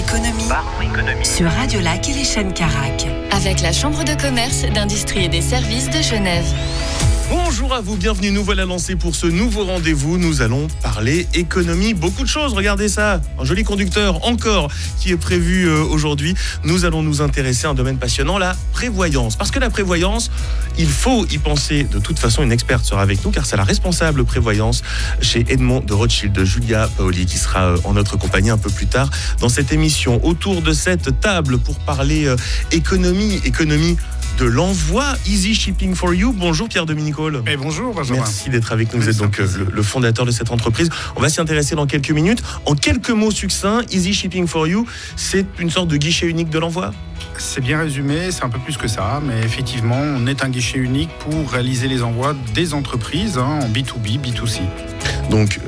économie, sur Radio Lac et les chaînes Carac. Avec la Chambre de commerce, d'industrie et des services de Genève. Bonjour à vous, bienvenue. Nous voilà lancés pour ce nouveau rendez-vous. Nous allons parler économie, beaucoup de choses. Regardez ça, un joli conducteur encore qui est prévu euh, aujourd'hui. Nous allons nous intéresser à un domaine passionnant, la prévoyance. Parce que la prévoyance, il faut y penser. De toute façon, une experte sera avec nous car c'est la responsable prévoyance chez Edmond de Rothschild, Julia Paoli, qui sera euh, en notre compagnie un peu plus tard dans cette émission. Autour de cette table pour parler euh, économie, économie de l'envoi Easy Shipping for You. Bonjour Pierre Dominicole. Et bonjour Benjamin. Merci d'être avec nous. Vous êtes donc euh, le, le fondateur de cette entreprise. On va s'y intéresser dans quelques minutes. En quelques mots succincts, Easy Shipping for You, c'est une sorte de guichet unique de l'envoi? C'est bien résumé, c'est un peu plus que ça, mais effectivement, on est un guichet unique pour réaliser les envois des entreprises hein, en B2B, B2C. Donc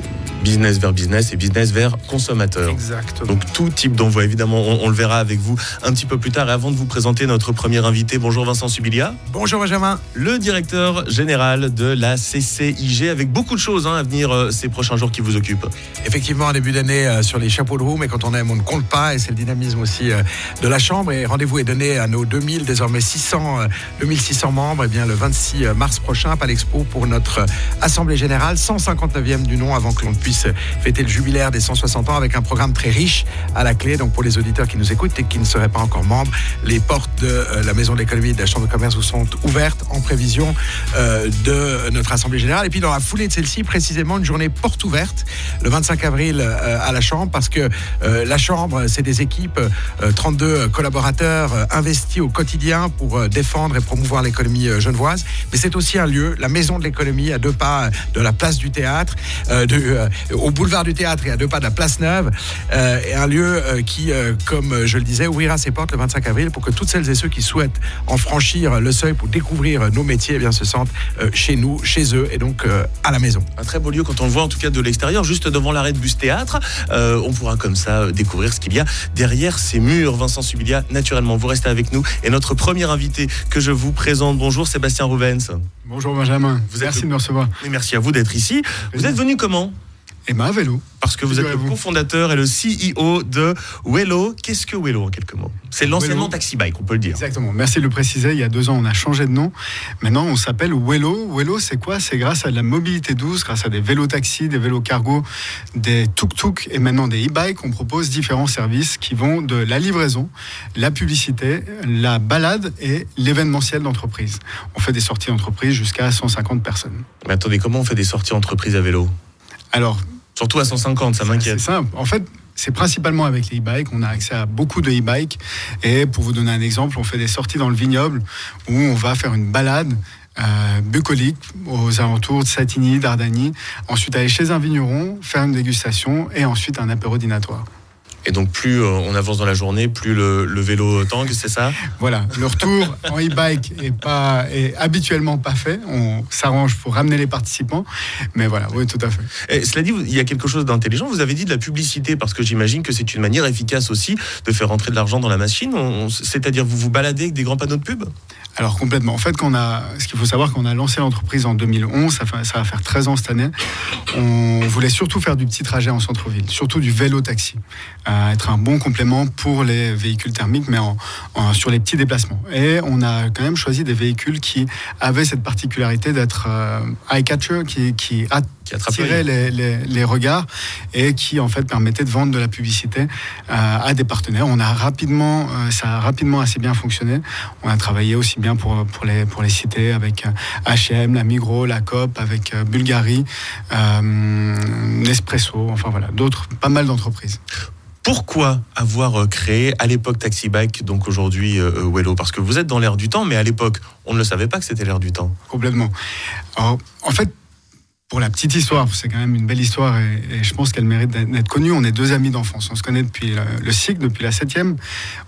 business vers business et business vers consommateur. Exactement. Donc tout type d'envoi, évidemment, on, on le verra avec vous un petit peu plus tard. Et avant de vous présenter notre premier invité, bonjour Vincent Subilia, Bonjour Benjamin. le directeur général de la CCIG, avec beaucoup de choses hein, à venir euh, ces prochains jours qui vous occupent. Effectivement, un début d'année euh, sur les chapeaux de roue, mais quand on aime, on ne compte pas, et c'est le dynamisme aussi euh, de la Chambre. Et rendez-vous est donné à nos 2000, désormais 600, euh, 2600 membres, et bien le 26 mars prochain à Palexpo pour notre Assemblée Générale, 159e du nom, avant que l'on puisse fêter le jubilaire des 160 ans, avec un programme très riche à la clé. Donc pour les auditeurs qui nous écoutent et qui ne seraient pas encore membres, les portes de euh, la Maison de l'économie et de la Chambre de commerce sont ouvertes en prévision euh, de notre Assemblée Générale. Et puis dans la foulée de celle-ci, précisément une journée porte ouverte le 25 avril euh, à la Chambre, parce que la Chambre, c'est des équipes, euh, 32 collaborateurs investis au quotidien pour défendre et promouvoir l'économie genevoise. Mais c'est aussi un lieu, la Maison de l'économie, à deux pas de la place du théâtre, au boulevard du théâtre et à deux pas de la place Neuve, euh, et un lieu euh, qui, euh, comme euh, je le disais, ouvrira ses portes le 25 avril pour que toutes celles et ceux qui souhaitent en franchir le seuil pour découvrir nos métiers, eh bien, se sentent euh, chez nous, chez eux et donc euh, à la maison. Un très beau lieu quand on le voit en tout cas de l'extérieur, juste devant l'arrêt de bus théâtre. Euh, on pourra comme ça découvrir ce qu'il y a derrière ces murs. Vincent Subilia, naturellement, vous restez avec nous. Et notre premier invité que je vous présente, bonjour Sébastien Rouvens. Bonjour Benjamin. Vous êtes Merci le- de me recevoir. Et merci à vous d'être ici. Vous êtes venu comment? Et ma vélo. Parce que vous êtes le cofondateur et le CEO de Wello. Qu'est-ce que Wello en quelques mots? C'est Wello. taxi bike, on peut le dire. Exactement. Merci de le préciser. Il y a deux ans, on a changé de nom. Maintenant, on s'appelle Wello. Wello, c'est quoi? C'est grâce à de la mobilité douce, grâce à des vélos taxis, des vélos cargo, des tuk-tuk et maintenant des e-bikes. On propose différents services qui vont de la livraison, la publicité, la balade et l'événementiel d'entreprise. On fait des sorties d'entreprise jusqu'à 150 personnes. Mais attendez, comment on fait des sorties entreprises à vélo Alors, Surtout à 150, ça C'est m'inquiète. simple. En fait, c'est principalement avec les e-bikes. On a accès à beaucoup de e-bikes. Et pour vous donner un exemple, on fait des sorties dans le vignoble où on va faire une balade euh, bucolique aux alentours de Satigny, d'Ardagny. Ensuite, aller chez un vigneron, faire une dégustation et ensuite un apéro. Et donc plus euh, on avance dans la journée, plus le, le vélo tangue, c'est ça? Voilà, le retour en e-bike est, pas, est habituellement pas fait. On s'arrange pour ramener les participants. Mais voilà, oui, tout à fait. Et cela dit, il y a quelque chose d'intelligent. Vous avez dit de la publicité, parce que j'imagine que c'est une manière efficace aussi de faire rentrer de l'argent dans la machine. C'est-à-dire, vous vous baladez avec des grands panneaux de pub? Alors complètement. En fait, qu'on a, ce qu'il faut savoir, qu'on a lancé l'entreprise en 2011, ça, va faire 13 ans cette année. On voulait surtout faire du petit trajet en centre-ville, surtout du vélo-taxi, Euh, être un bon complément pour les véhicules thermiques, mais en, sur les petits déplacements. Et on a quand même choisi des véhicules qui avaient cette particularité d'être euh, eye-catcher, qui, qui a- Qui attirait les, les- les regards et qui en fait permettait de vendre de la publicité euh, à des partenaires. On a rapidement, euh, ça a rapidement assez bien fonctionné. On a travaillé aussi bien pour, pour, les, pour les cités avec H&M, la Migros, la Coop, avec Bulgari, euh, Nespresso, enfin voilà, d'autres, pas mal d'entreprises. Pourquoi avoir créé à l'époque Taxi Bike, donc aujourd'hui euh, Wello? Parce que vous êtes dans l'air du temps, mais à l'époque, on ne le savait pas que c'était l'air du temps. Complètement. Alors, en fait, pour la petite histoire, c'est quand même une belle histoire et, je pense qu'elle mérite d'être d'être connue. On est deux amis d'enfance. On se connaît depuis le, le cycle, depuis la septième.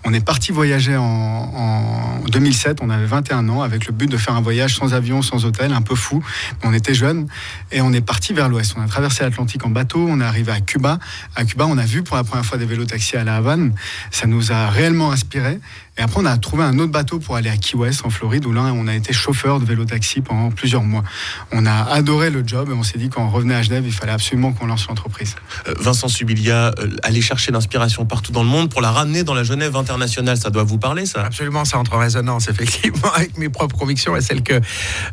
On est parti voyager en, en 2007. On avait 21 ans avec le but de faire un voyage sans avion, sans hôtel, un peu fou. On était jeunes et on est parti vers l'ouest. On a traversé l'Atlantique en bateau. On est arrivé à Cuba. À Cuba, on a vu pour la première fois des vélos taxis à la Havane. Ça nous a réellement inspiré. Et après, on a trouvé un autre bateau pour aller à Key West, en Floride, où là, on a été chauffeur de vélo-taxi pendant plusieurs mois. On a adoré le job et on s'est dit quand on revenait à Genève, il fallait absolument qu'on lance l'entreprise. Euh, Vincent Subilia, euh, aller chercher l'inspiration partout dans le monde pour la ramener dans la Genève internationale, ça doit vous parler, ça Absolument, ça entre en résonance effectivement avec mes propres convictions et celles que,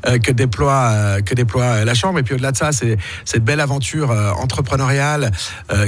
euh, que, déploie, euh, que déploie la Chambre. Et puis au-delà de ça, c'est cette belle aventure euh, entrepreneuriale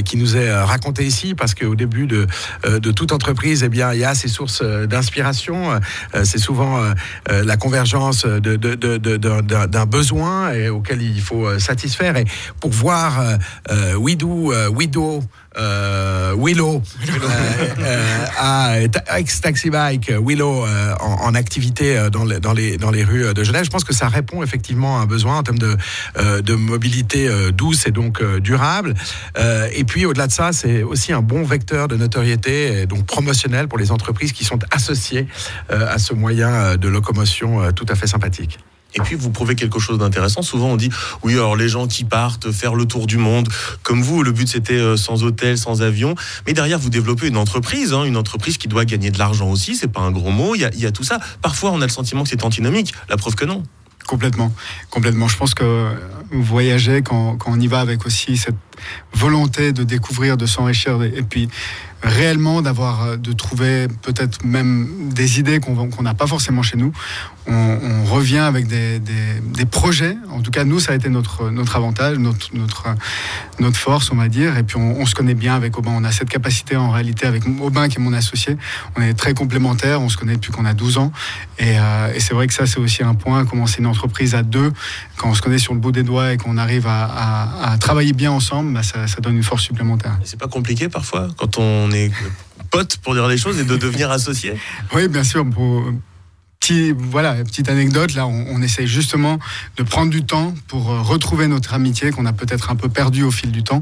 qui nous est racontée ici, parce qu'au début de, de toute entreprise, eh bien, il y a ces sources d'inspiration. Euh, c'est souvent euh, euh, la convergence de, d'un besoin auquel il faut euh, satisfaire. Et pour voir euh, euh, Widow, euh, Widow, euh, Willow, euh, euh, à ex-taxi bike Willow euh, en, en activité euh, dans les, dans, les, dans les rues de Genève. Je pense que ça répond effectivement à un besoin en termes de, euh, de mobilité euh, douce et donc euh, durable. Euh, et puis au-delà de ça, c'est aussi un bon vecteur de notoriété et donc promotionnel pour les entreprises qui sont associées euh, à ce moyen euh, de locomotion euh, tout à fait sympathique. Et puis vous prouvez quelque chose d'intéressant. Souvent on dit oui alors les gens qui partent faire le tour du monde comme vous, le but c'était euh, sans hôtel, sans avion. Mais derrière vous développez une entreprise, hein, une entreprise qui doit gagner de l'argent aussi. C'est pas un gros mot. Il y, a, tout ça. Parfois on a le sentiment que c'est antinomique. La preuve que non. Complètement, complètement. Je pense que voyager, quand, quand on y va avec aussi cette volonté de découvrir, de s'enrichir, et puis réellement d'avoir, euh, de trouver peut-être même des idées qu'on n'a pas forcément chez nous, on, revient avec des, des, projets. En tout cas, nous, ça a été notre, notre avantage, notre, notre, notre force, on va dire. Et puis, on, se connaît bien avec Aubin. On a cette capacité, en réalité, avec Aubin, qui est mon associé. On est très complémentaires. On se connaît depuis qu'on a 12 ans. Et, euh, et c'est vrai que ça, c'est aussi un point. Commencer une entreprise à deux, quand on se connaît sur le bout des doigts et qu'on arrive à travailler bien ensemble, bah, ça, ça donne une force supplémentaire. C'est pas compliqué parfois quand on est pote pour dire les choses et de devenir associé. Oui, bien sûr. Pour, petit, voilà, petite anecdote, là, on, on essaye justement de prendre du temps pour euh, retrouver notre amitié qu'on a peut-être un peu perdue au fil du temps.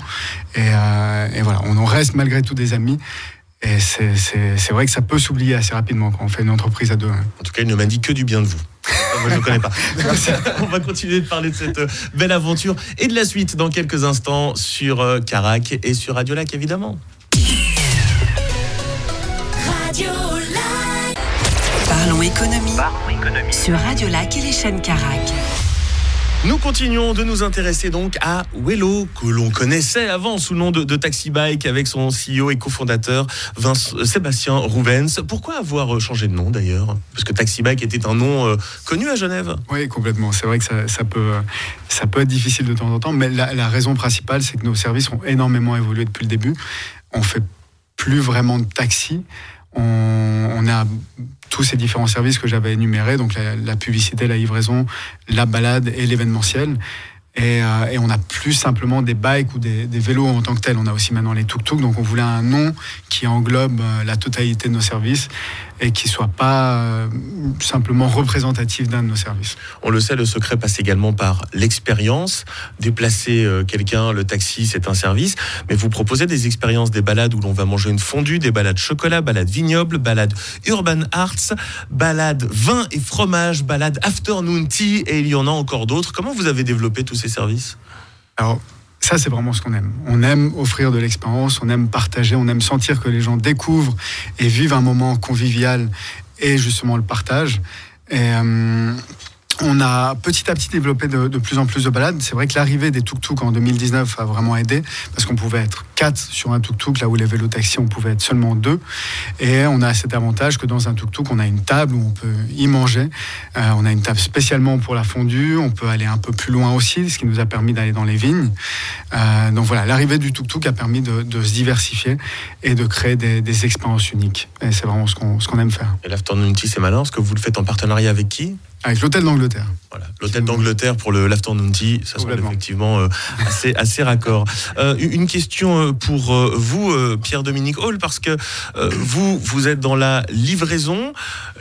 Et, euh, et voilà, on en reste malgré tout des amis. Et c'est- c'est c'est vrai que ça peut s'oublier assez rapidement quand on fait une entreprise à deux. hein. En tout cas, il ne m'a dit que du bien de vous. Moi, je ne connais pas. On va continuer de parler de cette euh, belle aventure et de la suite dans quelques instants sur Carac et sur Radio Lac, évidemment. Parlons économie. Sur Radio Lac et les chaînes Carac. Nous continuons de nous intéresser donc à Wello, que l'on connaissait avant sous le nom de, de Taxi Bike avec son CEO et cofondateur Vince- euh, Sébastien Rouvens. Pourquoi avoir euh, changé de nom d'ailleurs? Parce que Taxi Bike était un nom euh, connu à Genève. Oui, complètement. C'est vrai que ça, ça peut, ça peut être difficile de temps en temps, mais la, la raison principale, c'est que nos services ont énormément évolué depuis le début. On fait plus vraiment de taxi. On, on a tous ces différents services que j'avais énumérés, donc la, la publicité, la livraison, la balade et l'événementiel. Et, euh, et on n'a plus simplement des bikes ou des, des vélos en tant que tels. On a aussi maintenant les tuk-tuk. Donc on voulait un nom qui englobe euh, la totalité de nos services et qui soit pas euh, simplement représentatif d'un de nos services. On le sait, le secret passe également par l'expérience. Déplacer euh, quelqu'un, le taxi, c'est un service. Mais vous proposez des expériences, des balades où l'on va manger une fondue, des balades chocolat, balades vignoble, balades urban arts, balades vin et fromage, balades afternoon tea, et il y en a encore d'autres. Comment vous avez développé tous ces services? Alors, ça, c'est vraiment ce qu'on aime. On aime offrir de l'expérience, on aime partager, on aime sentir que les gens découvrent et vivent un moment convivial et justement le partage. Euh, on a petit à petit développé de, plus en plus de balades. C'est vrai que l'arrivée des tuk-tuk en 2019 a vraiment aidé parce qu'on pouvait être quatre sur un tuk-tuk là où les vélos taxis on pouvait être seulement deux. Et on a cet avantage que dans un tuk-tuk on a une table où on peut y manger. Euh, on a une table spécialement pour la fondue. On peut aller un peu plus loin aussi, ce qui nous a permis d'aller dans les vignes. Euh, donc voilà, l'arrivée du tuk-tuk a permis de, se diversifier et de créer des, expériences uniques. Et c'est vraiment ce qu'on aime faire. Et l'afternoon tea, c'est malin, parce que vous le faites en partenariat avec qui? Avec l'hôtel d'Angleterre. Voilà, l'hôtel d'Angleterre pour le l'afternoon tea, ça semble effectivement euh, assez assez raccord. Euh, une question euh, pour vous, Pierre-Dominique Hall, parce que euh, vous vous êtes dans la livraison.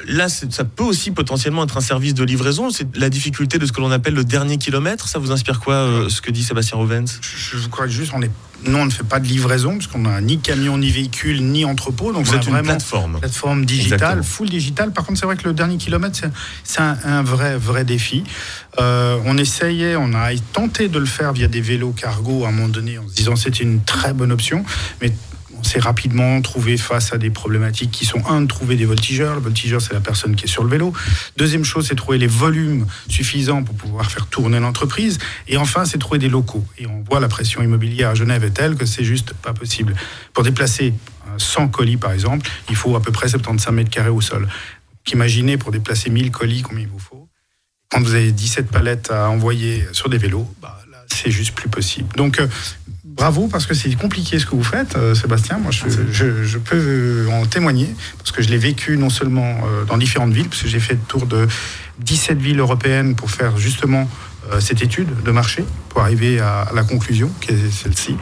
Là, ça peut aussi potentiellement être un service de livraison. C'est la difficulté de ce que l'on appelle le dernier kilomètre. Ça vous inspire quoi, euh, ce que dit Sébastien Rovens Je, je crois que juste, on est, nous, on ne fait pas de livraison, parce qu'on n'a ni camion, ni véhicule, ni entrepôt. Donc, Vous on êtes a une vraiment plateforme. plateforme digitale, Exactement. full digital. Par contre, c'est vrai que le dernier kilomètre, c'est- un, un vrai, vrai défi. Euh, on essayait, on a tenté de le faire via des vélos cargo à un moment donné, en se disant c'était une très bonne option. Mais on s'est rapidement trouvé face à des problématiques qui sont, un, de trouver des voltigeurs. Le voltigeur, c'est la personne qui est sur le vélo. Deuxième chose, c'est trouver les volumes suffisants pour pouvoir faire tourner l'entreprise. Et enfin, c'est trouver des locaux. Et on voit la pression immobilière à Genève est telle que c'est juste pas possible. Pour déplacer 100 colis, par exemple, il faut à peu près 75 mètres carrés au sol. imaginez pour déplacer 1000 colis combien il vous faut. Quand vous avez 17 palettes à envoyer sur des vélos, bah, c'est juste plus possible. Donc, euh, bravo parce que c'est compliqué ce que vous faites, euh, Sébastien. Moi, je, peux en témoigner parce que je l'ai vécu non seulement euh, dans différentes villes, parce que j'ai fait le tour de 17 villes européennes pour faire justement euh, cette étude de marché pour arriver à, la conclusion qui est celle-ci.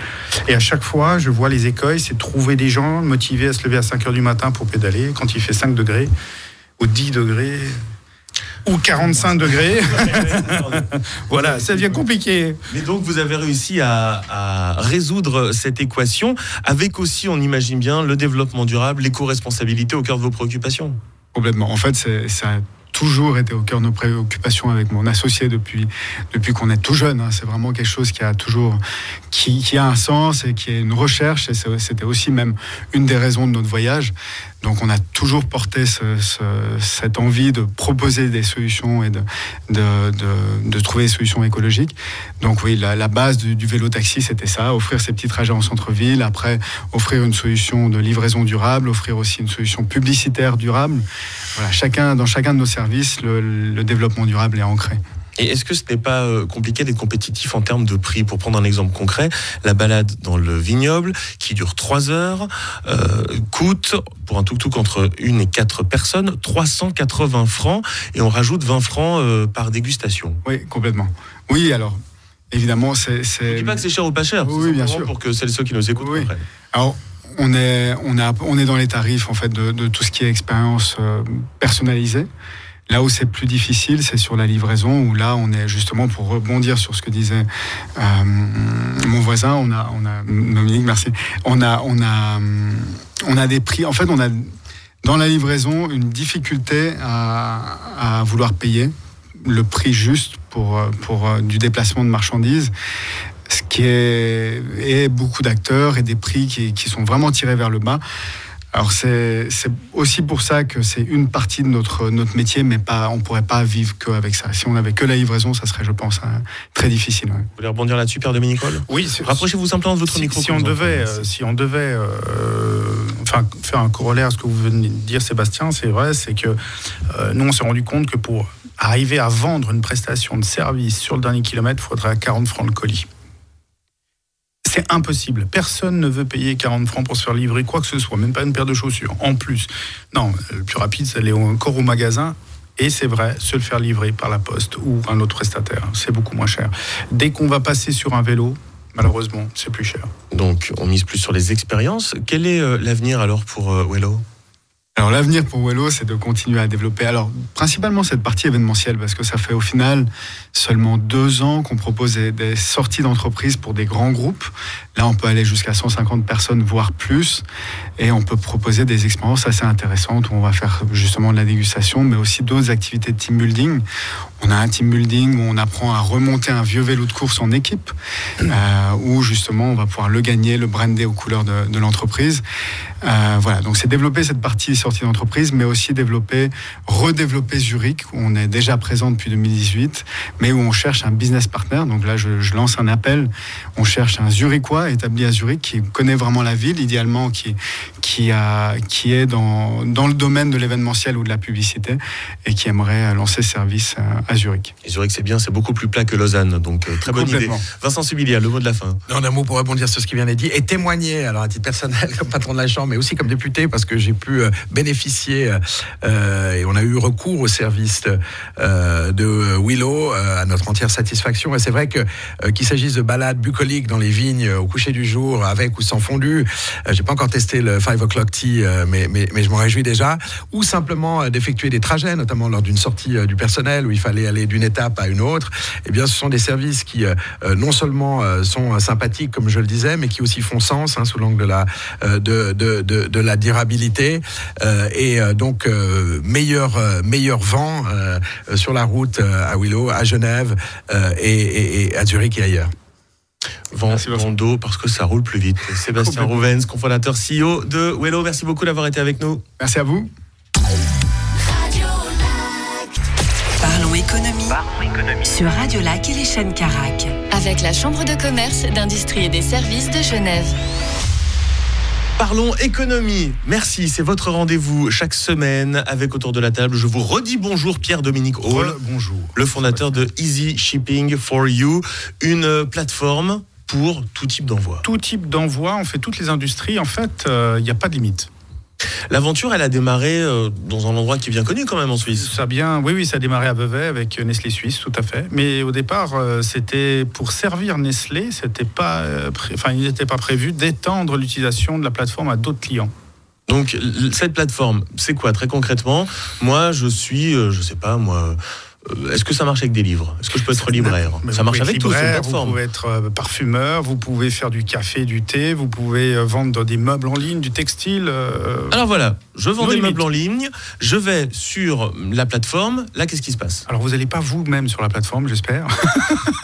Et à chaque fois, je vois les écueils, c'est trouver des gens motivés à se lever à 5 heures du matin pour pédaler quand il fait 5 degrés ou 10 degrés ou 45 degrés. voilà, ça devient compliqué. Mais donc vous avez réussi à, résoudre cette équation avec aussi, on imagine bien, le développement durable, l'éco-responsabilité au cœur de vos préoccupations. Complètement. En fait, ça toujours été au cœur de nos préoccupations avec mon associé depuis, depuis qu'on est tout jeune. Hein. C'est vraiment quelque chose qui a toujours qui, qui, a un sens et qui est une recherche. Et c'était aussi même une des raisons de notre voyage. Donc on a toujours porté cette envie de proposer des solutions et de, de, trouver des solutions écologiques. Donc oui, la, base du, vélo-taxi, c'était ça, offrir ces petits trajets en centre-ville, après offrir une solution de livraison durable, offrir aussi une solution publicitaire durable. Voilà, chacun, dans chacun de nos services, le développement durable est ancré. Et est-ce que ce n'est pas euh, compliqué d'être compétitif en termes de prix? Pour prendre un exemple concret, la balade dans le vignoble, qui dure 3 heures, euh, coûte, pour un tuk-tuk entre une et quatre personnes, 380 francs, et on rajoute 20 francs euh, par dégustation. Oui, complètement. Oui, alors, évidemment, c'est... Je ne dis pas que c'est cher ou pas cher, oui, bien sûr. pour que celles et ceux qui nous écoutent oui. Alors, on est, on, on est dans les tarifs en fait de, de tout ce qui est expérience personnalisée. Là où c'est plus difficile, c'est sur la livraison, où là, on est justement pour rebondir sur ce que disait euh, mon voisin. On a, on a, Dominique, merci. On a, on a, on a des prix. En fait, on a dans la livraison une difficulté à, vouloir payer le prix juste pour, pour euh, du déplacement de marchandises ce qui est beaucoup d'acteurs et des prix qui, qui, sont vraiment tirés vers le bas. Alors c'est aussi pour ça que c'est une partie de notre, notre métier, mais pas, on ne pourrait pas vivre qu'avec ça. Si on n'avait que la livraison, ça serait, je pense, très difficile. Vous voulez rebondir là-dessus, Père Dominique Oui. Rapprochez-vous simplement de votre si, micro. Si on devait, euh, si on devait euh, enfin, faire un corollaire à ce que vous venez de dire, Sébastien, c'est vrai, c'est que euh, nous, on s'est rendu compte que pour arriver à vendre une prestation de service sur le dernier kilomètre, il faudrait à 40 francs le colis. C'est impossible. Personne ne veut payer 40 francs pour se faire livrer quoi que ce soit, même pas une paire de chaussures. En plus, non, le plus rapide, c'est aller encore au magasin. Et c'est vrai, se le faire livrer par la poste ou un autre prestataire, c'est beaucoup moins cher. Dès qu'on va passer sur un vélo, malheureusement, c'est plus cher. Donc, on mise plus sur les expériences. Quel est euh, l'avenir alors pour euh, Wello? L'avenir pour Wello, c'est de continuer à développer. Alors principalement cette partie événementielle, parce que ça fait au final seulement deux ans qu'on propose des, sorties d'entreprise pour des grands groupes. Là, on peut aller jusqu'à 150 personnes, voire plus, et on peut proposer des expériences assez intéressantes où on va faire justement de la dégustation, mais aussi d'autres activités de team building. On a un team building où on apprend à remonter un vieux vélo de course en équipe, euh, où justement on va pouvoir le gagner, le brander aux couleurs de, l'entreprise. Euh, voilà, donc c'est développer cette partie sortie d'entreprise, mais aussi développer, redévelopper Zurich, où on est déjà présent depuis 2018, mais où on cherche un business partner. Donc là, je, je lance un appel. On cherche un Zurichois établi à Zurich qui connaît vraiment la ville, idéalement qui, qui, a, qui est dans, dans le domaine de l'événementiel ou de la publicité et qui aimerait lancer service à, Zurich. Et Zurich, c'est bien, c'est beaucoup plus plat que Lausanne, donc euh, très bonne idée. Vincent Subilia, le mot de la fin. Non, un mot pour rebondir sur ce qui vient d'être dit et témoigner, alors à titre personnel, comme patron de la Chambre, mais aussi comme député, parce que j'ai pu euh, euh, et on a eu recours au service de Willow à notre entière satisfaction. Et c'est vrai que qu'il s'agisse de balades bucoliques dans les vignes au coucher du jour, avec ou sans fondu, j'ai pas encore testé le 5 o'clock tea, mais, mais, je m'en réjouis déjà, ou simplement d'effectuer des trajets, notamment lors d'une sortie du personnel où il fallait aller d'une étape à une autre. Eh bien, ce sont des services qui non seulement sont sympathiques, comme je le disais, mais qui aussi font sens hein, sous l'angle de la de, de, de, la durabilité et donc meilleur meilleur vent sur la route à Willow, à Genève et, et, et à Zurich et ailleurs. vent dos parce que ça roule plus vite. Sébastien Rouvens, cofondateur CEO de Wello, merci beaucoup d'avoir été avec nous. Merci à vous. Parlons économie, sur Radio Lac et les chaînes Carac. Avec la Chambre de commerce, d'industrie et des services de Genève. Parlons économie. Merci, c'est votre rendez-vous chaque semaine avec autour de la table. Je vous redis bonjour Pierre-Dominique Hall. bonjour. Le fondateur de Easy Shipping for You, une plateforme pour tout type d'envoi. Tout type d'envoi, on fait toutes les industries. En fait, il euh, n'y a pas de limite. L'aventure, elle a démarré euh, dans un endroit qui est bien connu quand même en Suisse. Ça bien, oui, oui, ça a démarré à Vevey avec Nestlé Suisse, tout à fait. Mais au départ, euh, c'était pour servir Nestlé, c'était pas, euh, enfin, il n'était pas prévu d'étendre l'utilisation de la plateforme à d'autres clients. Donc cette plateforme, c'est quoi très concrètement? Moi, je suis, je sais pas, moi euh, est-ce que ça marche avec des livres? Est-ce que je peux être libraire? Ça marche avec tout Vous pouvez être euh, parfumeur, vous pouvez faire du café, du thé, vous pouvez euh, vendre des meubles en ligne, du textile. Alors voilà, je vends des meubles en ligne, je vais sur la plateforme. Là, qu'est-ce qui se passe? Alors vous n'allez pas vous-même sur la plateforme, j'espère.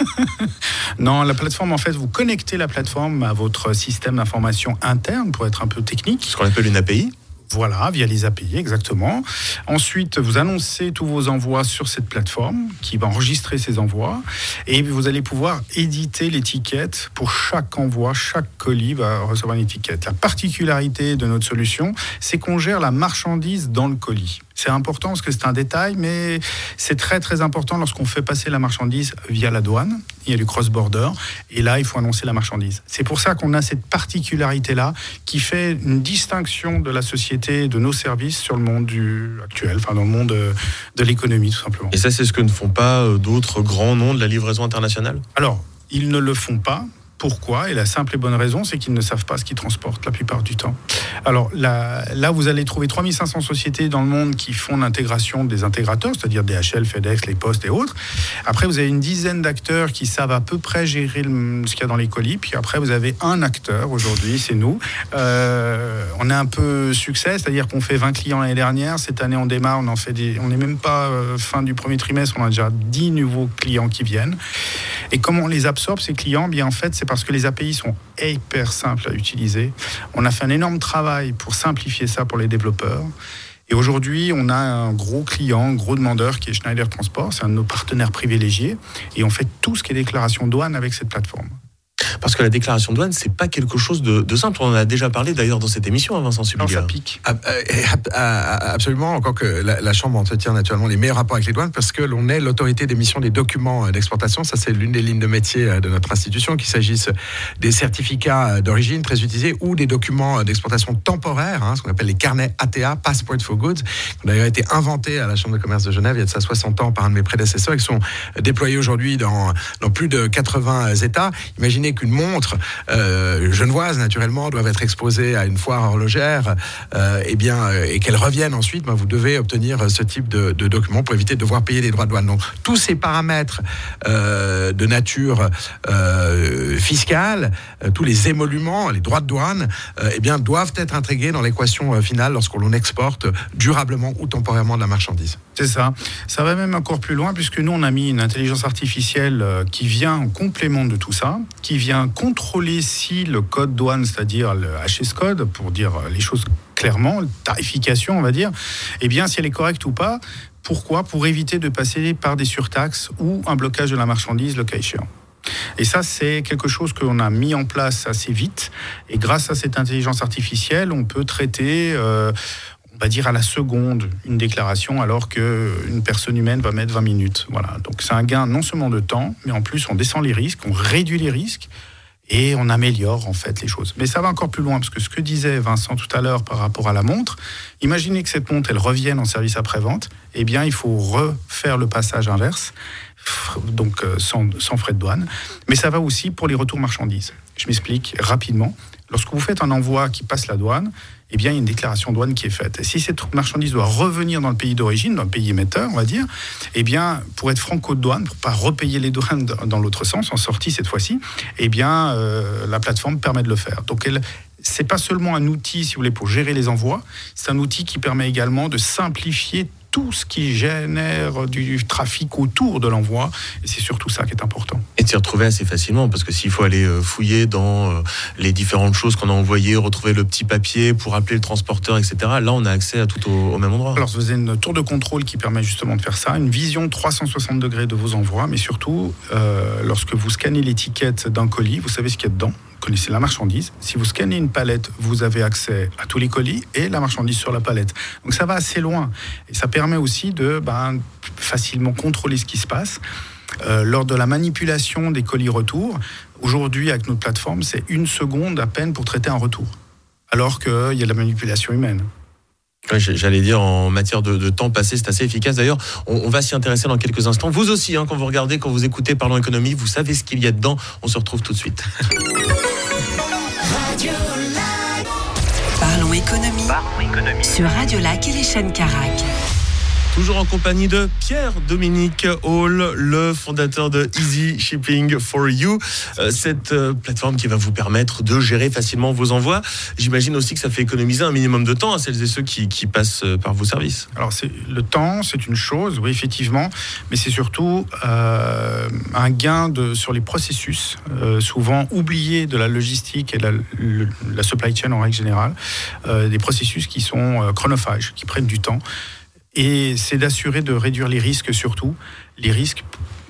non, la plateforme, en fait, vous connectez la plateforme à votre système d'information interne pour être un peu technique. Ce qu'on appelle une API. Voilà, via les API, exactement. Ensuite, vous annoncez tous vos envois sur cette plateforme qui va enregistrer ces envois et vous allez pouvoir éditer l'étiquette pour chaque envoi, chaque colis va recevoir une étiquette. La particularité de notre solution, c'est qu'on gère la marchandise dans le colis. C'est important parce que c'est un détail, mais c'est très très important lorsqu'on fait passer la marchandise via la douane. Il y a du cross-border et là, il faut annoncer la marchandise. C'est pour ça qu'on a cette particularité-là qui fait une distinction de la société, de nos services sur le monde du actuel, enfin dans le monde euh, de l'économie tout simplement. Et ça, c'est ce que ne font pas euh, d'autres grands noms de la livraison internationale? Alors, ils ne le font pas pourquoi Et la simple et bonne raison, c'est qu'ils ne savent pas ce qu'ils transportent la plupart du temps. Alors là, vous allez trouver 3500 sociétés dans le monde qui font l'intégration des intégrateurs, c'est-à-dire DHL, FedEx, les postes et autres. Après, vous avez une dizaine d'acteurs qui savent à peu près gérer ce qu'il y a dans les colis. Puis après, vous avez un acteur aujourd'hui, c'est nous. Euh, on a un peu succès, c'est-à-dire qu'on fait 20 clients l'année dernière. Cette année, on démarre, on en fait on n'est même pas euh, fin du premier trimestre, on a déjà 10 nouveaux clients qui viennent. Et comment on les absorbe ces clients Bien en fait, c'est parce que les API sont hyper simples à utiliser. On a fait un énorme travail pour simplifier ça pour les développeurs. Et aujourd'hui, on a un gros client, un gros demandeur qui est Schneider Transport. C'est un de nos partenaires privilégiés. Et on fait tout ce qui est déclaration douane avec cette plateforme. Parce que la déclaration de douane, c'est pas quelque chose de, simple. On en a déjà parlé d'ailleurs dans cette émission, hein, Vincent Subiga. ça pique. Ah, euh, ah, ah, absolument, encore que la, Chambre entretient naturellement les meilleurs rapports avec les douanes parce que l'on est l'autorité d'émission des documents euh, d'exportation. Ça, c'est l'une des lignes de métier euh, de notre institution, qu'il s'agisse des certificats d'origine très utilisés ou des documents d'exportation temporaires, hein, ce qu'on appelle les carnets ATA, Passport for Goods, qui ont d'ailleurs été inventés à la Chambre de commerce de Genève il y a de ça 60 ans par un de mes prédécesseurs et qui sont déployés aujourd'hui dans, dans plus de 80 États. Imaginez montre euh, genevoise, naturellement, doivent être exposées à une foire horlogère, euh, et bien, euh, et qu'elles reviennent ensuite, ben, vous devez obtenir ce type de, de document pour éviter de devoir payer des droits de douane. Donc, tous ces paramètres de nature fiscale, tous les émoluments, les droits de douane, eh bien, doivent être intégrés dans l'équation finale lorsqu'on exporte durablement ou temporairement de la marchandise. C'est ça. Ça va même encore plus loin puisque nous, on a mis une intelligence artificielle qui vient en complément de tout ça, qui contrôler si le code douane, c'est-à-dire le HS code, pour dire les choses clairement, tarification, on va dire, eh bien, si elle est correcte ou pas. Pourquoi? Pour éviter de passer par des surtaxes ou un blocage de la marchandise, le cas échéant. Et ça, c'est quelque chose qu'on a mis en place assez vite. Et grâce à cette intelligence artificielle, on peut traiter, euh, on va dire à la seconde, une déclaration, alors qu'une personne humaine va mettre 20 minutes. Voilà. Donc c'est un gain non seulement de temps, mais en plus on descend les risques, on réduit les risques et on améliore en fait les choses. Mais ça va encore plus loin parce que ce que disait Vincent tout à l'heure par rapport à la montre, imaginez que cette montre elle revienne en service après-vente, eh bien il faut refaire le passage inverse, donc euh, sans, sans frais de douane. Mais ça va aussi pour les retours marchandises. Je m'explique rapidement. Lorsque vous faites un envoi qui passe la douane, eh bien, il y a une déclaration douane qui est faite. Et si cette marchandise doit revenir dans le pays d'origine, dans le pays émetteur, on va dire, eh bien, pour être franco-douane, pour pas repayer les douanes dans l'autre sens, en sortie cette fois-ci, eh bien, euh, la plateforme permet de le faire. Donc, elle, c'est pas seulement un outil, si vous voulez, pour gérer les envois, c'est un outil qui permet également de simplifier tout ce qui génère du trafic autour de l'envoi. Et c'est surtout ça qui est important. Et de s'y retrouver assez facilement, parce que s'il faut aller euh, fouiller dans euh, les différentes choses qu'on a envoyées, retrouver le petit papier pour appeler le transporteur, etc., là, on a accès à tout au, même endroit. Alors, vous avez une tour de contrôle qui permet justement de faire ça, une vision 360 degrés de vos envois, mais surtout, euh, lorsque vous scannez l'étiquette d'un colis, vous savez ce qu'il y a dedans connaissez la marchandise. Si vous scannez une palette, vous avez accès à tous les colis et la marchandise sur la palette. Donc ça va assez loin. Et ça permet aussi de ben, facilement contrôler ce qui se passe. Euh, lors de la manipulation des colis retour, aujourd'hui avec notre plateforme, c'est une seconde à peine pour traiter un retour. Alors qu'il y a de la manipulation humaine. J'allais dire en matière de, temps passé, c'est assez efficace. D'ailleurs, on, va s'y intéresser dans quelques instants. Vous aussi, hein, quand vous regardez, quand vous écoutez Parlons économie, vous savez ce qu'il y a dedans. On se retrouve tout de suite. Parlons économie, Parlons économie. sur Radio Lac et les chaînes Carac. Toujours en compagnie de Pierre-Dominique Hall, le fondateur de Easy Shipping for You, euh, cette euh, plateforme qui va vous permettre de gérer facilement vos envois. J'imagine aussi que ça fait économiser un minimum de temps à celles et ceux qui, passent euh, par vos services. Alors c'est le temps, c'est une chose, oui effectivement, mais c'est surtout un gain de, sur les processus, souvent oubliés de la logistique et de la, la, supply chain en règle générale, des processus qui sont chronophages, qui prennent du temps. Et c'est d'assurer de réduire les risques surtout, les risques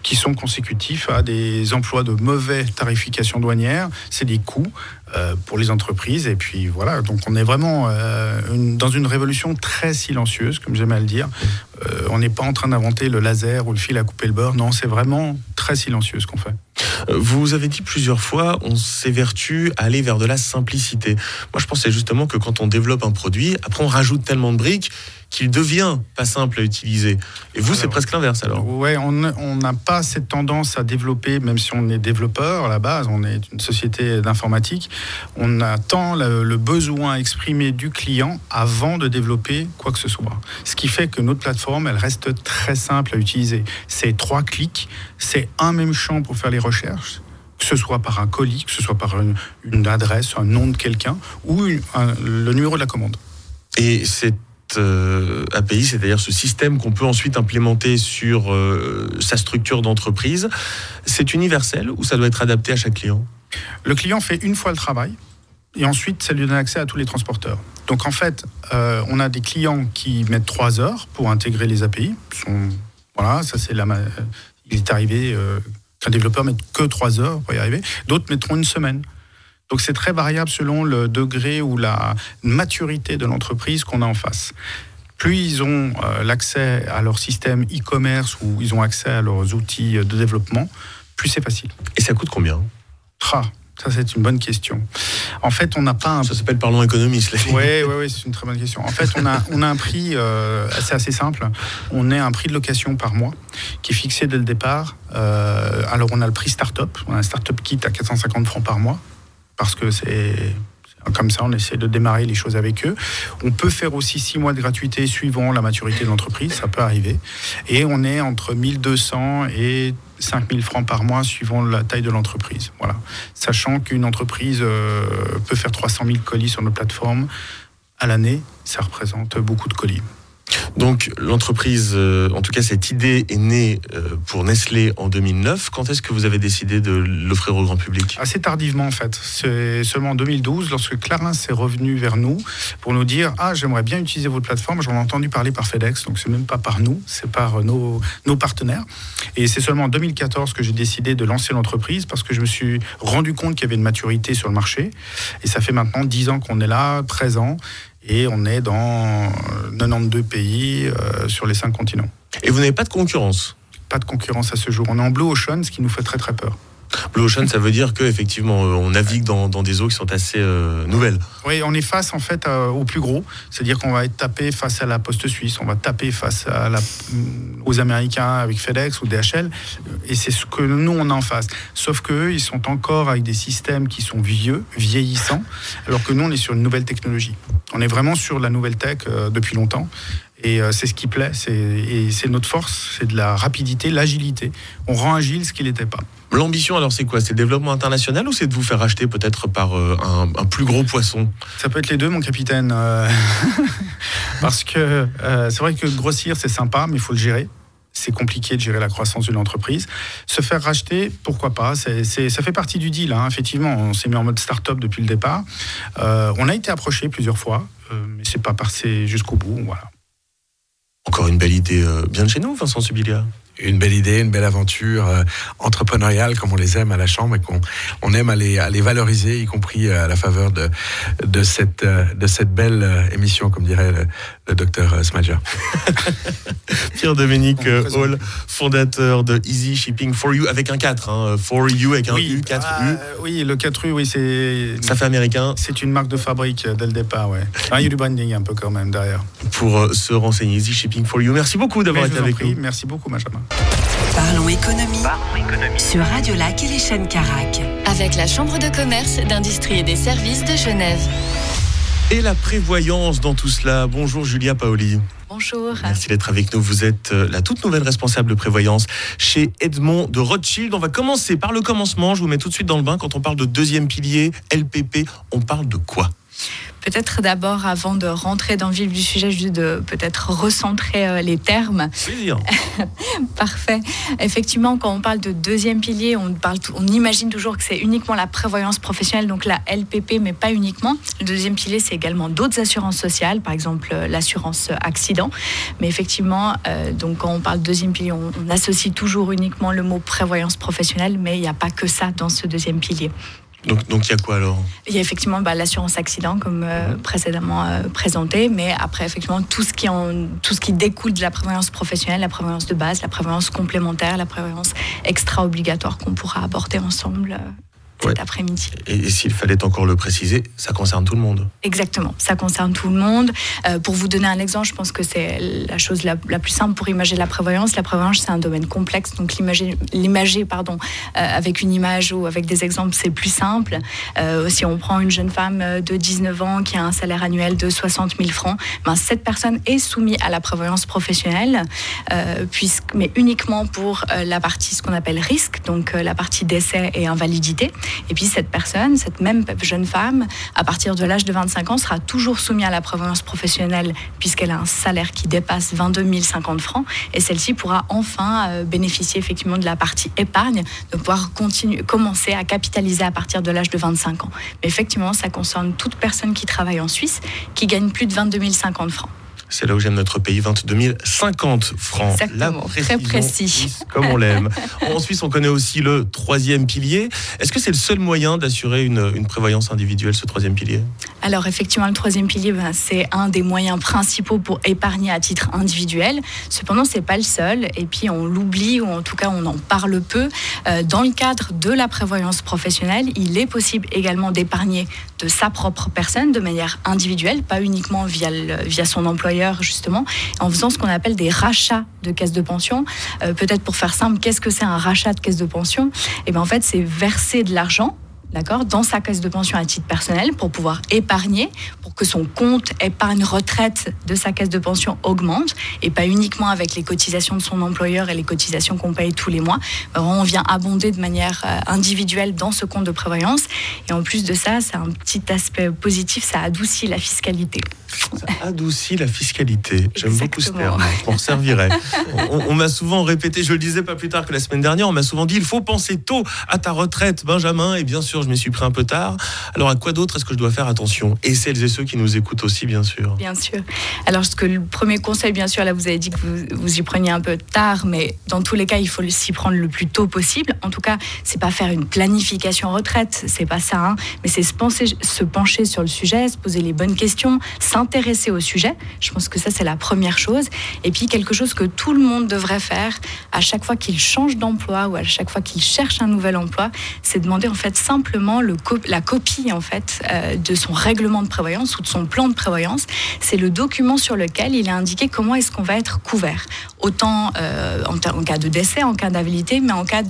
qui sont consécutifs à des emplois de mauvaise tarification douanière. C'est des coûts euh, pour les entreprises. Et puis voilà, donc on est vraiment euh, dans une révolution très silencieuse, comme j'aime à le dire. Euh, on n'est pas en train d'inventer le laser ou le fil à couper le beurre. Non, c'est vraiment très silencieux ce qu'on fait. Vous avez dit plusieurs fois, on s'évertue à aller vers de la simplicité. Moi, je pensais justement que quand on développe un produit, après on rajoute tellement de briques qu'il devient pas simple à utiliser. Et vous, c'est presque l'inverse alors Ouais, on n'a pas cette tendance à développer, même si on est développeur à la base, on est une société d'informatique, on attend le, le, besoin exprimé du client avant de développer quoi que ce soit. Ce qui fait que notre plateforme, elle reste très simple à utiliser. C'est trois clics, c'est un même champ pour faire les recherches que ce soit par un colis, que ce soit par une, adresse, un nom de quelqu'un ou le numéro de la commande. Et c'est euh, API, c'est-à-dire ce système qu'on peut ensuite implémenter sur euh, sa structure d'entreprise, c'est universel ou ça doit être adapté à chaque client? Le client fait une fois le travail et ensuite ça lui donne accès à tous les transporteurs. Donc en fait, euh, on a des clients qui mettent trois heures pour intégrer les API. voilà, ça c'est la. Il est arrivé qu'un développeur mette que trois heures pour y arriver. D'autres mettront une semaine. Donc c'est très variable selon le degré ou la maturité de l'entreprise qu'on a en face. Plus ils ont euh, l'accès à leur système e-commerce ou ils ont accès à leurs outils de développement, plus c'est facile. Et ça coûte combien? Ah, ça, c'est une bonne question. En fait, on n'a pas un. Ça s'appelle Parlons économie, Oui, oui, oui, c'est une très bonne question. En fait, on a, on a un prix, euh, assez, assez simple. On est un prix de location par mois qui est fixé dès le départ. Euh, alors, on a le prix start-up. On a un start-up kit à 450 francs par mois parce que c'est comme ça, on essaie de démarrer les choses avec eux. On peut faire aussi six mois de gratuité suivant la maturité de l'entreprise, ça peut arriver. Et on est entre 1200 et 5000 francs par mois suivant la taille de l'entreprise. Voilà. Sachant qu'une entreprise euh, peut faire 300 000 colis sur nos plateformes à l'année, ça représente beaucoup de colis. Donc l'entreprise, euh, en tout cas cette idée est née euh, pour Nestlé en 2009. Quand est-ce que vous avez décidé de l'offrir au grand public? Assez tardivement en fait. C'est seulement en 2012 lorsque Clarins est revenu vers nous pour nous dire ah j'aimerais bien utiliser votre plateforme. J'en ai entendu parler par FedEx, donc c'est même pas par nous, c'est par nos, nos partenaires. Et c'est seulement en 2014 que j'ai décidé de lancer l'entreprise parce que je me suis rendu compte qu'il y avait une maturité sur le marché. Et ça fait maintenant 10 ans qu'on est là, 13 ans et on est dans 92 pays euh, sur les 5 continents. Et vous n'avez pas de concurrence? Pas de concurrence à ce jour. On est en Blue Ocean, ce qui nous fait très très peur. Blue Ocean, ça veut dire qu'effectivement, euh, on navigue dans, des eaux qui sont assez euh, nouvelles. Oui, on est face en fait au plus gros. C'est-à-dire qu'on va être tapé face à la Poste Suisse, on va taper face mm, aux Américains avec FedEx ou DHL. Et c'est ce que nous, on a en face. Sauf qu'eux, ils sont encore avec des systèmes qui sont vieux, vieillissants, alors que nous, on est sur une nouvelle technologie. On est vraiment sur la nouvelle tech euh, depuis longtemps. Et c'est ce qui plaît, c'est notre force, c'est de la rapidité, l'agilité. On rend agile ce qu'il n'était pas. L'ambition, alors, c'est quoi? C'est le développement international ou c'est de vous faire acheter peut-être par euh, un, plus gros poisson? Ça peut être les deux, mon capitaine. Euh, parce que euh, c'est vrai que grossir, c'est sympa, mais il faut le gérer c'est compliqué de gérer la croissance d'une entreprise. Se faire racheter, pourquoi pas? Ça fait partie du deal, hein. effectivement. On s'est mis en mode start-up depuis le départ. on a été approché plusieurs fois, mais c'est pas passé jusqu'au bout. Voilà. Encore une belle idée bien de chez nous, Vincent Subilia une belle idée, une belle aventure euh, entrepreneuriale comme on les aime à la Chambre et qu'on on aime à les, à les, valoriser, y compris euh, à la faveur de, de, cette, euh, de cette belle émission, comme dirait le, docteur Smadja. Pierre-Dominique Hall, fondateur de Easy Shipping for You, avec un 4, hein, for You avec un U, 4U. Ah, oui, le 4U, oui, c'est... Ça fait américain. C'est une marque de fabrique dès le départ, ouais. Ah, il y a du branding un peu quand même derrière. Pour se renseigner, Easy Shipping for You. Merci beaucoup d'avoir été avec nous. Merci beaucoup, Benjamin. Parlons économie, sur Radio Lac et les chaînes Carac. Avec la Chambre de commerce, d'industrie et des services de Genève. Et la prévoyance dans tout cela. Bonjour Julia Paoli. Bonjour. Merci d'être avec nous. Vous êtes euh, la toute nouvelle responsable de prévoyance chez Edmond de Rothschild. On va commencer par le commencement. Je vous mets tout de suite dans le bain. Quand on parle de deuxième pilier, LPP, on parle de quoi? Peut-être d'abord, avant de rentrer dans le vif du sujet, juste de peut-être recentrer euh, les termes. Parfait. Effectivement, quand on parle de deuxième pilier, on, parle, on imagine toujours que c'est uniquement la prévoyance professionnelle, donc la LPP, mais pas uniquement. Le deuxième pilier, c'est également d'autres assurances sociales, par exemple euh, l'assurance accident. Mais effectivement, euh, donc quand on parle de deuxième pilier, on, on associe toujours uniquement le mot prévoyance professionnelle, mais il n'y a pas que ça dans ce deuxième pilier. Donc il y a quoi alors? Il y a effectivement bah, l'assurance accident comme euh, précédemment euh, présenté, mais après effectivement tout ce, qui en, tout ce qui découle de la prévoyance professionnelle, la prévoyance de base, la prévoyance complémentaire, la prévoyance extra-obligatoire qu'on pourra aborder ensemble après-midi. Et, s'il fallait encore le préciser, ça concerne tout le monde Exactement, ça concerne tout le monde. Euh, pour vous donner un exemple, je pense que c'est la chose la, plus simple pour imager la prévoyance. La prévoyance, c'est un domaine complexe, donc l'imager pardon, euh, avec une image ou avec des exemples, c'est plus simple. Euh, si on prend une jeune femme de 19 ans qui a un salaire annuel de 60 000 francs, ben, cette personne est soumise à la prévoyance professionnelle, puisque, mais uniquement pour la partie, ce qu'on appelle risque, donc la partie décès et invalidité. Et puis cette personne, cette même jeune femme, à partir de l'âge de 25 ans, sera toujours soumise à la prévoyance professionnelle puisqu'elle a un salaire qui dépasse 22 050 francs. Et celle-ci pourra enfin euh, bénéficier effectivement de la partie épargne, de pouvoir continuer, commencer à capitaliser à partir de l'âge de 25 ans. Mais effectivement, ça concerne toute personne qui travaille en Suisse, qui gagne plus de 22 050 francs. C'est là où j'aime notre pays, 22 050 francs. Exactement, très précis. Comme on l'aime. en Suisse, on connaît aussi le troisième pilier. Est-ce que c'est le seul moyen d'assurer une, prévoyance individuelle, ce troisième pilier? Alors effectivement, le troisième pilier, ben, c'est un des moyens principaux pour épargner à titre individuel. Cependant, c'est pas le seul. Et puis, on l'oublie, ou en tout cas, on en parle peu. Euh, dans le cadre de la prévoyance professionnelle, il est possible également d'épargner de sa propre personne de manière individuelle, pas uniquement via, via son employeur justement, en faisant ce qu'on appelle des rachats de caisses de pension. Euh, peut-être pour faire simple, qu'est-ce que c'est un rachat de caisse de pension? Et eh bien en fait, c'est verser de l'argent d'accord, dans sa caisse de pension à titre personnel pour pouvoir épargner, pour que son compte épargne retraite de sa caisse de pension augmente et pas uniquement avec les cotisations de son employeur et les cotisations qu'on paye tous les mois. On vient abonder de manière euh, individuelle dans ce compte de prévoyance et en plus de ça, c'est un petit aspect positif, ça adoucit la fiscalité. Ça adoucit la fiscalité. J'aime beaucoup ce terme. On servirait. On, m'a souvent répété, je le disais pas plus tard que la semaine dernière, on m'a souvent dit il faut penser tôt à ta retraite, Benjamin. Et bien sûr, je m'y suis pris un peu tard. Alors, à quoi d'autre est-ce que je dois faire attention? Et celles et ceux qui nous écoutent aussi, bien sûr. Bien sûr. Alors, ce que le premier conseil, bien sûr, là, vous avez dit que vous, vous y preniez un peu tard, mais dans tous les cas, il faut s'y prendre le plus tôt possible. En tout cas, c'est pas faire une planification retraite, c'est pas ça, hein. mais c'est se, se pencher sur le sujet, se poser les bonnes questions, s'intéresser au sujet. Je pense que ça, c'est la première chose. Et puis, quelque chose que tout le monde devrait faire à chaque fois qu'il change d'emploi ou à chaque fois qu'il cherche un nouvel emploi, c'est demander en fait simplement simplement le la copie en fait euh, de son règlement de prévoyance ou de son plan de prévoyance. C'est le document sur lequel il est indiqué comment est-ce qu'on va être couvert, autant euh, en, cas de décès, en cas d'invalidité, mais en cas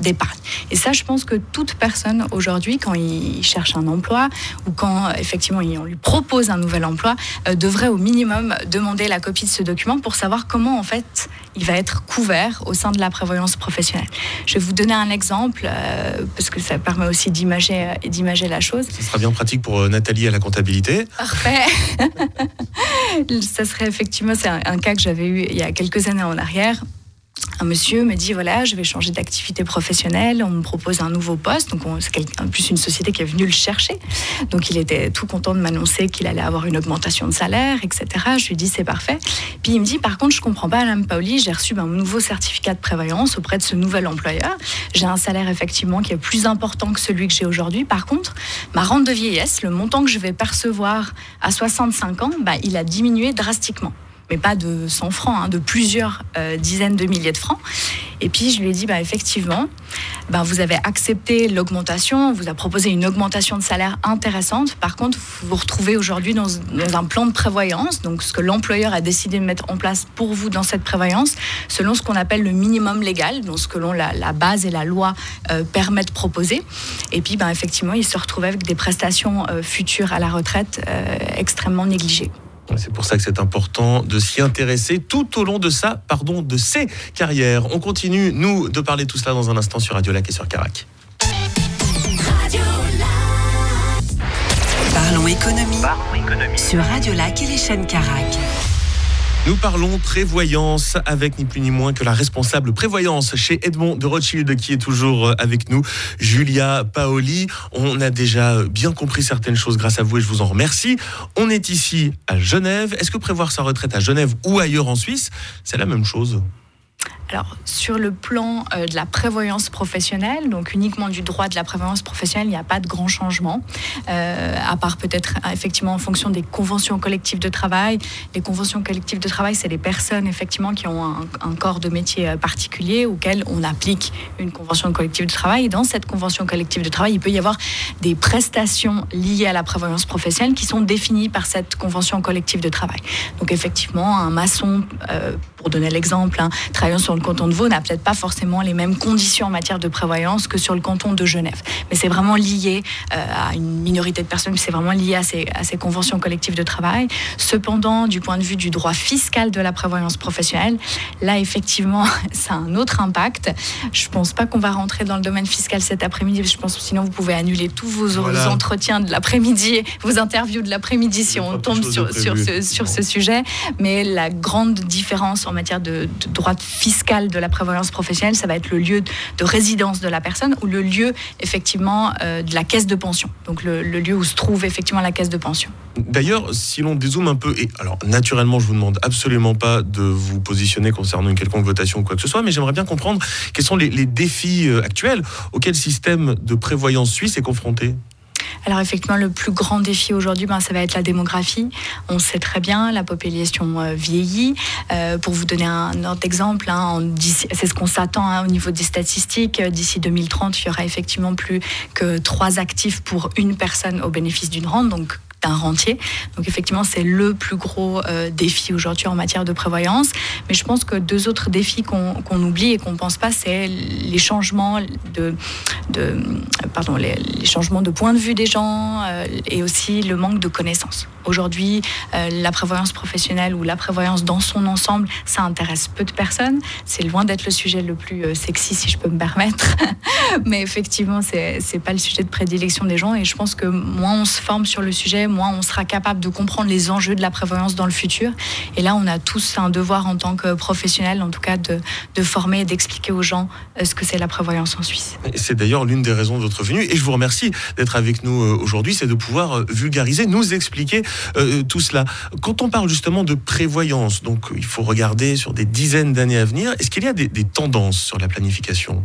d'épargne. Et ça, je pense que toute personne aujourd'hui, quand il cherche un emploi ou quand effectivement on lui propose un nouvel emploi, euh, devrait au minimum demander la copie de ce document pour savoir comment en fait il va être couvert au sein de la prévoyance professionnelle. Je vais vous donner un exemple parce que ça permet aussi d'imager d'imager la chose. Ce sera bien pratique pour euh, Nathalie à la comptabilité. Parfait. ça serait effectivement, c'est un, cas que j'avais eu il y a quelques années en arrière un monsieur me dit voilà, je vais changer d'activité professionnelle, on me propose un nouveau poste. Donc, c'est en plus une société qui est venue le chercher. Donc, il était tout content de m'annoncer qu'il allait avoir une augmentation de salaire, etc. Je lui dis c'est parfait. Puis il me dit par contre, je comprends pas, Madame Paoli, j'ai reçu un nouveau certificat de prévoyance auprès de ce nouvel employeur. J'ai un salaire effectivement qui est plus important que celui que j'ai aujourd'hui. Par contre, ma rente de vieillesse, le montant que je vais percevoir à 65 ans, bah, il a diminué drastiquement mais pas de 100 francs, hein, de plusieurs euh, dizaines de milliers de francs. Et puis je lui ai dit, bah, effectivement, bah, vous avez accepté l'augmentation, on vous a proposé une augmentation de salaire intéressante. Par contre, vous vous retrouvez aujourd'hui dans, un plan de prévoyance, donc ce que l'employeur a décidé de mettre en place pour vous dans cette prévoyance, selon ce qu'on appelle le minimum légal, donc ce que la, base et la loi euh, permettent de proposer. Et puis, bah, effectivement, il se retrouvait avec des prestations euh, futures à la retraite extrêmement négligées. C'est pour ça que c'est important de s'y intéresser tout au long de sa, pardon, de ses carrières. On continue, nous, de parler de tout cela dans un instant sur Radio Lac et sur Carac. Parlons économie, Parlons économie. sur Radio Lac et les chaînes Carac. Nous parlons prévoyance avec ni plus ni moins que la responsable prévoyance chez Edmond de Rothschild qui est toujours euh, avec nous, Julia Paoli. On a déjà bien compris certaines choses grâce à vous et je vous en remercie. On est ici à Genève. Est-ce que prévoir sa retraite à Genève ou ailleurs en Suisse, c'est la même chose? Alors, sur le plan euh, de la prévoyance professionnelle, donc uniquement du droit de la prévoyance professionnelle, il n'y a pas de grand changement, euh, à part peut-être effectivement en fonction des conventions collectives de travail. Les conventions collectives de travail, c'est les personnes effectivement qui ont un, corps de métier euh, particulier auquel on applique une convention collective de travail. Et dans cette convention collective de travail, il peut y avoir des prestations liées à la prévoyance professionnelle qui sont définies par cette convention collective de travail. Donc effectivement, un maçon, pour donner l'exemple, hein, travaillant sur le canton de Vaud n'a peut-être pas forcément les mêmes conditions en matière de prévoyance que sur le canton de Genève. Mais c'est vraiment lié euh, à une minorité de personnes, c'est vraiment lié à ces, à ces conventions collectives de travail. Cependant, du point de vue du droit fiscal de la prévoyance professionnelle, là, effectivement, ça a un autre impact. Je ne pense pas qu'on va rentrer dans le domaine fiscal cet après-midi. Je pense que sinon, vous pouvez annuler tous vos entretiens de l'après-midi, vos interviews de l'après-midi si on tombe sur, sur, ce, sur ce sujet. Mais la grande différence en matière de, droit fiscal de la prévoyance professionnelle, ça va être le lieu de résidence de la personne ou le lieu effectivement euh, de la caisse de pension. Donc le, lieu où se trouve effectivement la caisse de pension. D'ailleurs, si l'on dézoome un peu, et alors naturellement, je vous demande absolument pas de vous positionner concernant une quelconque votation ou quoi que ce soit, mais j'aimerais bien comprendre quels sont les, les défis euh, actuels auxquels le système de prévoyance suisse est confronté. Alors effectivement, le plus grand défi aujourd'hui, ben, ça va être la démographie. On sait très bien, la population euh, vieillit. Euh, pour vous donner un autre exemple, hein, c'est ce qu'on s'attend hein, au niveau des statistiques. D'ici 2030, il y aura effectivement plus que trois actifs pour une personne au bénéfice d'une rente. Donc d'un rentier. Donc effectivement, c'est le plus gros euh, défi aujourd'hui en matière de prévoyance. Mais je pense que deux autres défis qu'on oublie et qu'on ne pense pas, c'est les changements de, de pardon, les, changements de point de vue des gens euh, et aussi le manque de connaissances. Aujourd'hui, euh, la prévoyance professionnelle ou la prévoyance dans son ensemble, ça intéresse peu de personnes. C'est loin d'être le sujet le plus sexy, si je peux me permettre. Mais effectivement, c'est n'est pas le sujet de prédilection des gens. Et je pense que moins on se forme sur le sujet, moins on sera capable de comprendre les enjeux de la prévoyance dans le futur. Et là, on a tous un devoir en tant que professionnels, en tout cas, de, de former et d'expliquer aux gens euh, ce que c'est la prévoyance en Suisse. C'est d'ailleurs l'une des raisons de votre venue. Et je vous remercie d'être avec nous euh, aujourd'hui, c'est de pouvoir euh, vulgariser, nous expliquer tout cela. Quand on parle justement de prévoyance, donc il faut regarder sur des dizaines d'années à venir, est-ce qu'il y a des, des tendances sur la planification?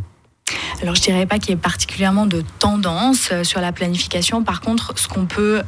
Alors je dirais pas qu'il y ait particulièrement de tendance sur la planification. Par contre, ce qu'on peut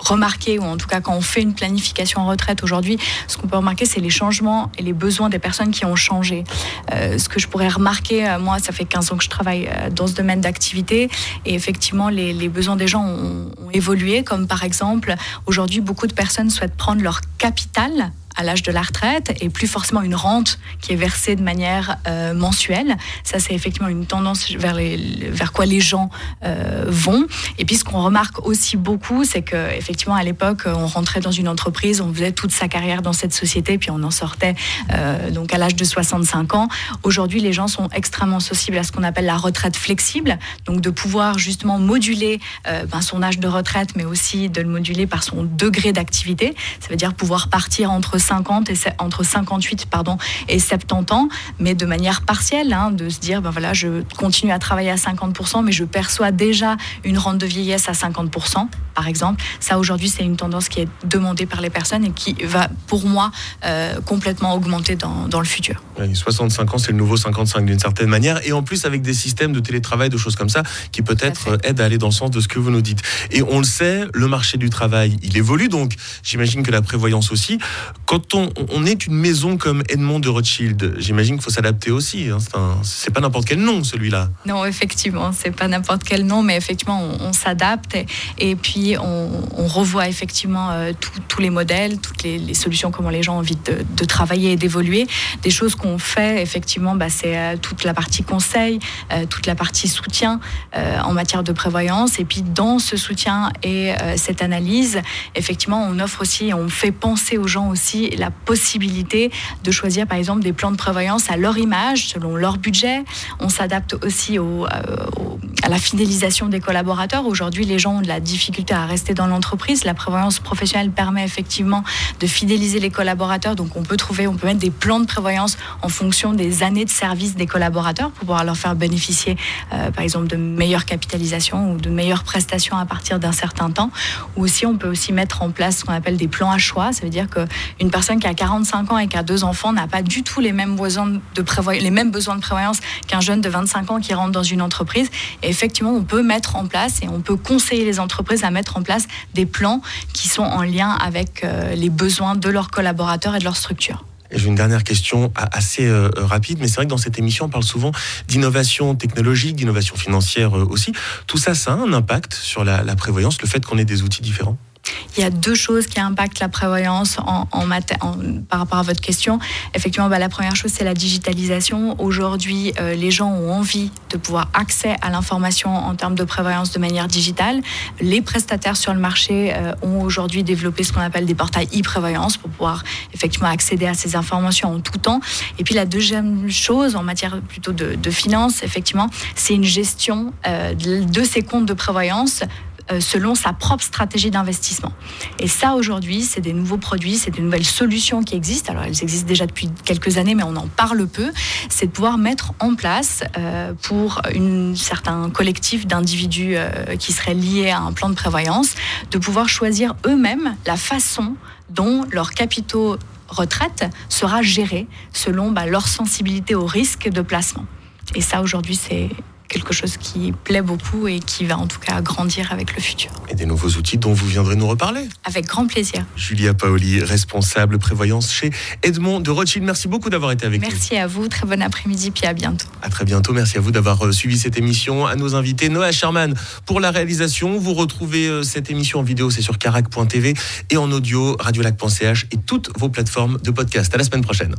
remarquer, ou en tout cas quand on fait une planification en retraite aujourd'hui, ce qu'on peut remarquer, c'est les changements et les besoins des personnes qui ont changé. Euh, ce que je pourrais remarquer, euh, moi, ça fait 15 ans que je travaille euh, dans ce domaine d'activité, et effectivement, les, les, besoins des gens ont, ont évolué, comme par exemple, aujourd'hui, beaucoup de personnes souhaitent prendre leur capital à l'âge de la retraite et plus forcément une rente qui est versée de manière euh, mensuelle. Ça, c'est effectivement une tendance vers, quoi les gens euh, vont. Et puis, ce qu'on remarque aussi beaucoup, c'est que effectivement, à l'époque, on rentrait dans une entreprise, on faisait toute sa carrière dans cette société, puis on en sortait euh, donc à l'âge de 65 ans. Aujourd'hui, les gens sont extrêmement sensibles à ce qu'on appelle la retraite flexible, donc de pouvoir justement moduler ben, son âge de retraite, mais aussi de le moduler par son degré d'activité. Ça veut dire pouvoir partir entre 50 et entre 58 pardon et 70 ans, mais de manière partielle, hein, de se dire ben voilà, je continue à travailler à 50%, mais je perçois déjà une rente de vieillesse à 50%, par exemple. Ça aujourd'hui, c'est une tendance qui est demandée par les personnes et qui va, pour moi, euh, complètement augmenter dans, dans, le futur. Oui, 65 ans, c'est le nouveau 55 d'une certaine manière, et en plus avec des systèmes de télétravail, de choses comme ça, qui peut-être aident à aller dans le sens de ce que vous nous dites. Et on le sait, le marché du travail, il évolue, donc j'imagine que la prévoyance aussi. Quand on, est une maison comme Edmond de Rothschild, j'imagine qu'il faut s'adapter aussi. Hein. C'est pas n'importe quel nom, celui-là. Non, effectivement, c'est pas n'importe quel nom, mais effectivement, on, s'adapte et, puis on, revoit effectivement euh, tous les modèles, toutes les, solutions, comment les gens ont envie de, travailler et d'évoluer. Des choses qu'on fait, effectivement, bah, c'est euh, toute la partie conseil, euh, toute la partie soutien en matière de prévoyance. Et puis, dans ce soutien et cette analyse, effectivement, on offre aussi, on fait penser aux gens aussi la possibilité de choisir par exemple des plans de prévoyance à leur image, selon leur budget. On s'adapte aussi au, euh, la fidélisation des collaborateurs. Aujourd'hui, les gens ont de la difficulté à rester dans l'entreprise. La prévoyance professionnelle permet effectivement de fidéliser les collaborateurs. Donc on peut trouver, on peut mettre des plans de prévoyance en fonction des années de service des collaborateurs pour pouvoir leur faire bénéficier, euh, par exemple, de meilleures capitalisations ou de meilleures prestations à partir d'un certain temps. Ou aussi, on peut aussi mettre en place ce qu'on appelle des plans à choix. Ça veut dire qu'une personne qui a 45 ans et qui a deux enfants n'a pas du tout les mêmes besoins de prévoyance, les mêmes besoins de prévoyance qu'un jeune de 25 ans qui rentre dans une entreprise. Et effectivement, on peut mettre en place et on peut conseiller les entreprises à mettre en place des plans qui sont en lien avec euh, les besoins de leurs collaborateurs et de leur structure. J'ai une dernière question assez euh, rapide, mais c'est vrai que dans cette émission, on parle souvent d'innovation technologique, d'innovation financière euh, aussi. Tout ça, ça a un impact sur la prévoyance, le fait qu'on ait des outils différents? Il y a deux choses qui impactent la prévoyance par rapport à votre question. Effectivement, bah, la première chose, c'est la digitalisation. Aujourd'hui, euh, les gens ont envie de pouvoir accès à l'information en termes de prévoyance de manière digitale. Les prestataires sur le marché euh, ont aujourd'hui développé ce qu'on appelle des portails e-prévoyance pour pouvoir effectivement accéder à ces informations en tout temps. Et puis la deuxième chose, en matière plutôt de, de finances, effectivement, c'est une gestion euh, de ces comptes de prévoyance selon sa propre stratégie d'investissement. Et ça, aujourd'hui, c'est des nouveaux produits, c'est des nouvelles solutions qui existent. Alors, elles existent déjà depuis quelques années, mais on en parle peu. C'est de pouvoir mettre en place euh, pour un certain collectif d'individus euh, qui seraient liés à un plan de prévoyance, de pouvoir choisir eux-mêmes la façon dont leurs capitaux retraite sera géré selon bah, leur sensibilité au risque de placement. Et ça, aujourd'hui, c'est quelque chose qui plaît beaucoup et qui va en tout cas grandir avec le futur. Et des nouveaux outils dont vous viendrez nous reparler. Avec grand plaisir. Julia Paoli, responsable prévoyance chez Edmond de Rothschild. Merci beaucoup d'avoir été avec Merci nous. Merci à vous, très bon après-midi, puis à bientôt. À très bientôt, merci à vous d'avoir suivi cette émission. À nos invités, Noah Sherman pour la réalisation. Vous retrouvez cette émission en vidéo, c'est sur carac.tv et en audio, radiolac.ch et toutes vos plateformes de podcast. À la semaine prochaine.